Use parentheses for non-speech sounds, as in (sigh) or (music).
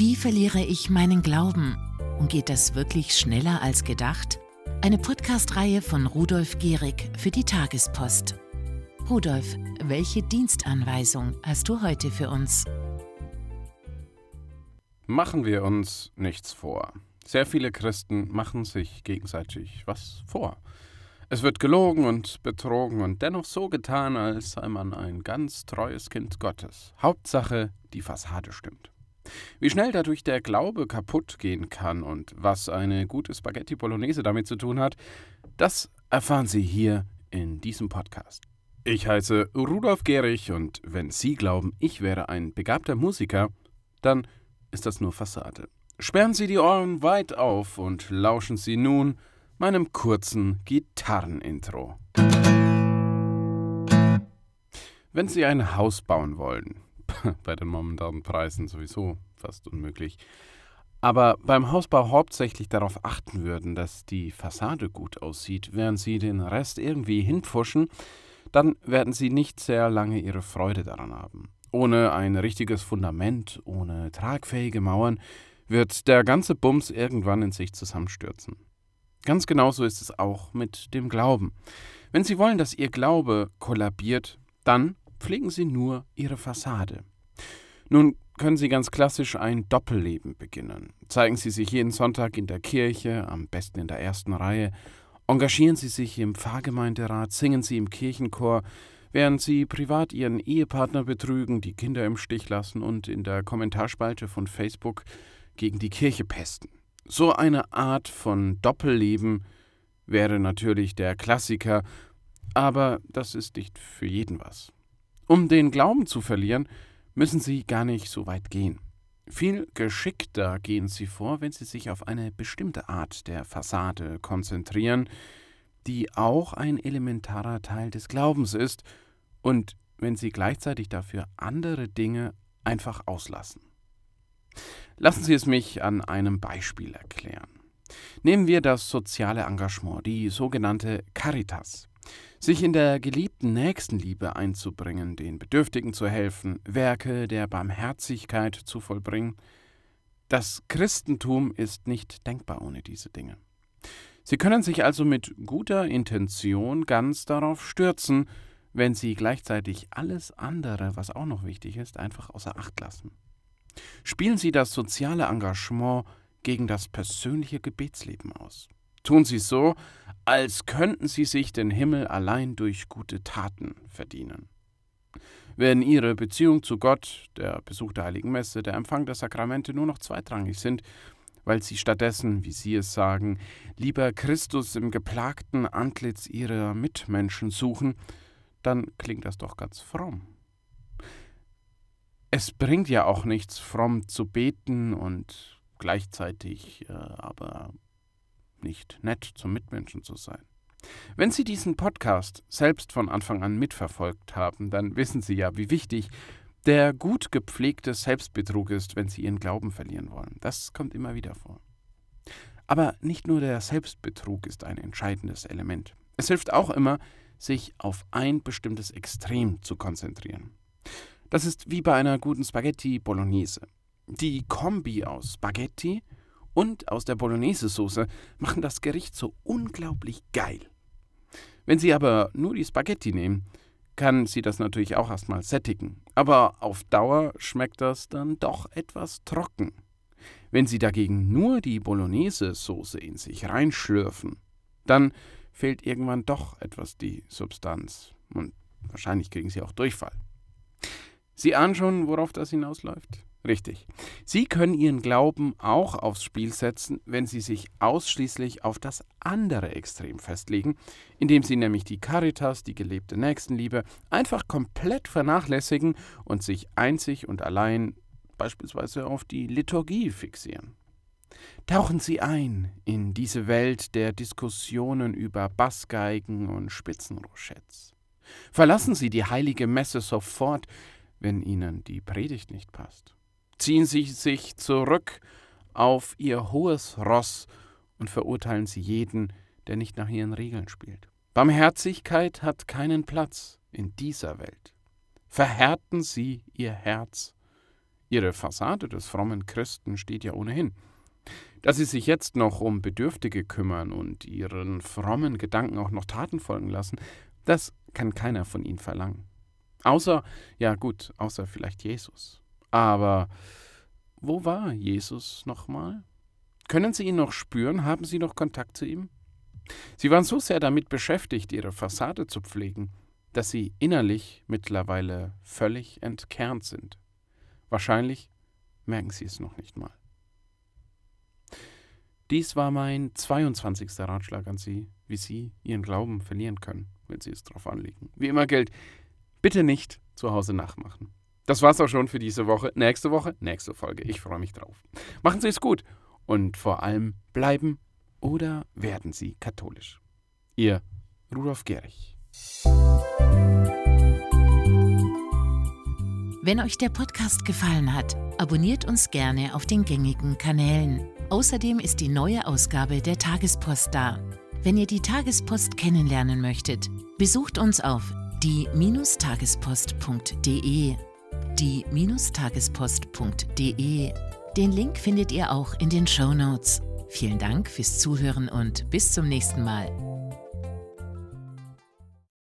Wie verliere ich meinen Glauben? Und geht das wirklich schneller als gedacht? Eine Podcast-Reihe von Rudolf Gehrig für die Tagespost. Rudolf, welche Dienstanweisung hast du heute für uns? Machen wir uns nichts vor. Sehr viele Christen machen sich gegenseitig was vor. Es wird gelogen und betrogen und dennoch so getan, als sei man ein ganz treues Kind Gottes. Hauptsache, die Fassade stimmt. Wie schnell dadurch der Glaube kaputt gehen kann und was eine gute Spaghetti Bolognese damit zu tun hat, das erfahren Sie hier in diesem Podcast. Ich heiße Rudolf Gehrig und wenn Sie glauben, ich wäre ein begabter Musiker, dann ist das nur Fassade. Sperren Sie die Ohren weit auf und lauschen Sie nun meinem kurzen Gitarrenintro. Wenn Sie ein Haus bauen wollen, (laughs) bei den momentanen Preisen sowieso fast unmöglich, aber beim Hausbau hauptsächlich darauf achten würden, dass die Fassade gut aussieht, während Sie den Rest irgendwie hinpfuschen, dann werden Sie nicht sehr lange Ihre Freude daran haben. Ohne ein richtiges Fundament, ohne tragfähige Mauern, wird der ganze Bums irgendwann in sich zusammenstürzen. Ganz genauso ist es auch mit dem Glauben. Wenn Sie wollen, dass Ihr Glaube kollabiert, dann pflegen Sie nur Ihre Fassade. Nun können Sie ganz klassisch ein Doppelleben beginnen. Zeigen Sie sich jeden Sonntag in der Kirche, am besten in der ersten Reihe, engagieren Sie sich im Pfarrgemeinderat, singen Sie im Kirchenchor, während Sie privat Ihren Ehepartner betrügen, die Kinder im Stich lassen und in der Kommentarspalte von Facebook gegen die Kirche pesten. So eine Art von Doppelleben wäre natürlich der Klassiker, aber das ist nicht für jeden was. Um den Glauben zu verlieren, müssen Sie gar nicht so weit gehen. Viel geschickter gehen Sie vor, wenn Sie sich auf eine bestimmte Art der Fassade konzentrieren, die auch ein elementarer Teil des Glaubens ist, und wenn Sie gleichzeitig dafür andere Dinge einfach auslassen. Lassen Sie es mich an einem Beispiel erklären. Nehmen wir das soziale Engagement, die sogenannte Caritas. Sich in der geliebten Nächstenliebe einzubringen, den Bedürftigen zu helfen, Werke der Barmherzigkeit zu vollbringen. Das Christentum ist nicht denkbar ohne diese Dinge. Sie können sich also mit guter Intention ganz darauf stürzen, wenn Sie gleichzeitig alles andere, was auch noch wichtig ist, einfach außer Acht lassen. Spielen Sie das soziale Engagement gegen das persönliche Gebetsleben aus. Tun Sie so, als könnten Sie sich den Himmel allein durch gute Taten verdienen. Wenn Ihre Beziehung zu Gott, der Besuch der Heiligen Messe, der Empfang der Sakramente nur noch zweitrangig sind, weil Sie stattdessen, wie Sie es sagen, lieber Christus im geplagten Antlitz Ihrer Mitmenschen suchen, dann klingt das doch ganz fromm. Es bringt ja auch nichts, fromm zu beten und gleichzeitig äh, aber nicht nett zum Mitmenschen zu sein. Wenn Sie diesen Podcast selbst von Anfang an mitverfolgt haben, dann wissen Sie ja, wie wichtig der gut gepflegte Selbstbetrug ist, wenn Sie Ihren Glauben verlieren wollen. Das kommt immer wieder vor. Aber nicht nur der Selbstbetrug ist ein entscheidendes Element. Es hilft auch immer, sich auf ein bestimmtes Extrem zu konzentrieren. Das ist wie bei einer guten Spaghetti Bolognese. Die Kombi aus Spaghetti und aus der Bolognese-Soße machen das Gericht so unglaublich geil. Wenn Sie aber nur die Spaghetti nehmen, kann Sie das natürlich auch erstmal sättigen. Aber auf Dauer schmeckt das dann doch etwas trocken. Wenn Sie dagegen nur die Bolognese-Soße in sich reinschlürfen, dann fehlt irgendwann doch etwas die Substanz. Und wahrscheinlich kriegen Sie auch Durchfall. Sie ahnen schon, worauf das hinausläuft? Richtig. Sie können Ihren Glauben auch aufs Spiel setzen, wenn Sie sich ausschließlich auf das andere Extrem festlegen, indem Sie nämlich die Caritas, die gelebte Nächstenliebe, einfach komplett vernachlässigen und sich einzig und allein beispielsweise auf die Liturgie fixieren. Tauchen Sie ein in diese Welt der Diskussionen über Bassgeigen und Spitzenrochets. Verlassen Sie die heilige Messe sofort, wenn Ihnen die Predigt nicht passt. Ziehen Sie sich zurück auf Ihr hohes Ross und verurteilen Sie jeden, der nicht nach Ihren Regeln spielt. Barmherzigkeit hat keinen Platz in dieser Welt. Verhärten Sie Ihr Herz Ihre Fassade des frommen Christen steht ja ohnehin. Dass Sie sich jetzt noch um Bedürftige kümmern und Ihren frommen Gedanken auch noch Taten folgen lassen, das kann keiner von Ihnen verlangen. Außer, ja gut, außer vielleicht Jesus. Aber wo war Jesus nochmal? Können Sie ihn noch spüren? Haben Sie noch Kontakt zu ihm? Sie waren so sehr damit beschäftigt, Ihre Fassade zu pflegen, dass Sie innerlich mittlerweile völlig entkernt sind. Wahrscheinlich merken Sie es noch nicht mal. Dies war mein 22. Ratschlag an Sie, wie Sie Ihren Glauben verlieren können, wenn Sie es darauf anlegen. Wie immer gilt, bitte nicht zu Hause nachmachen. Das war's auch schon für diese Woche. Nächste Woche, nächste Folge. Ich freue mich drauf. Machen Sie es gut und vor allem bleiben oder werden Sie katholisch. Ihr Rudolf Gehrig. Wenn euch der Podcast gefallen hat, abonniert uns gerne auf den gängigen Kanälen. Außerdem ist die neue Ausgabe der Tagespost da. Wenn ihr die Tagespost kennenlernen möchtet, besucht uns auf die-tagespost.de. Die-tagespost.de. Den Link findet ihr auch in den Show Notes. Vielen Dank fürs Zuhören und bis zum nächsten Mal.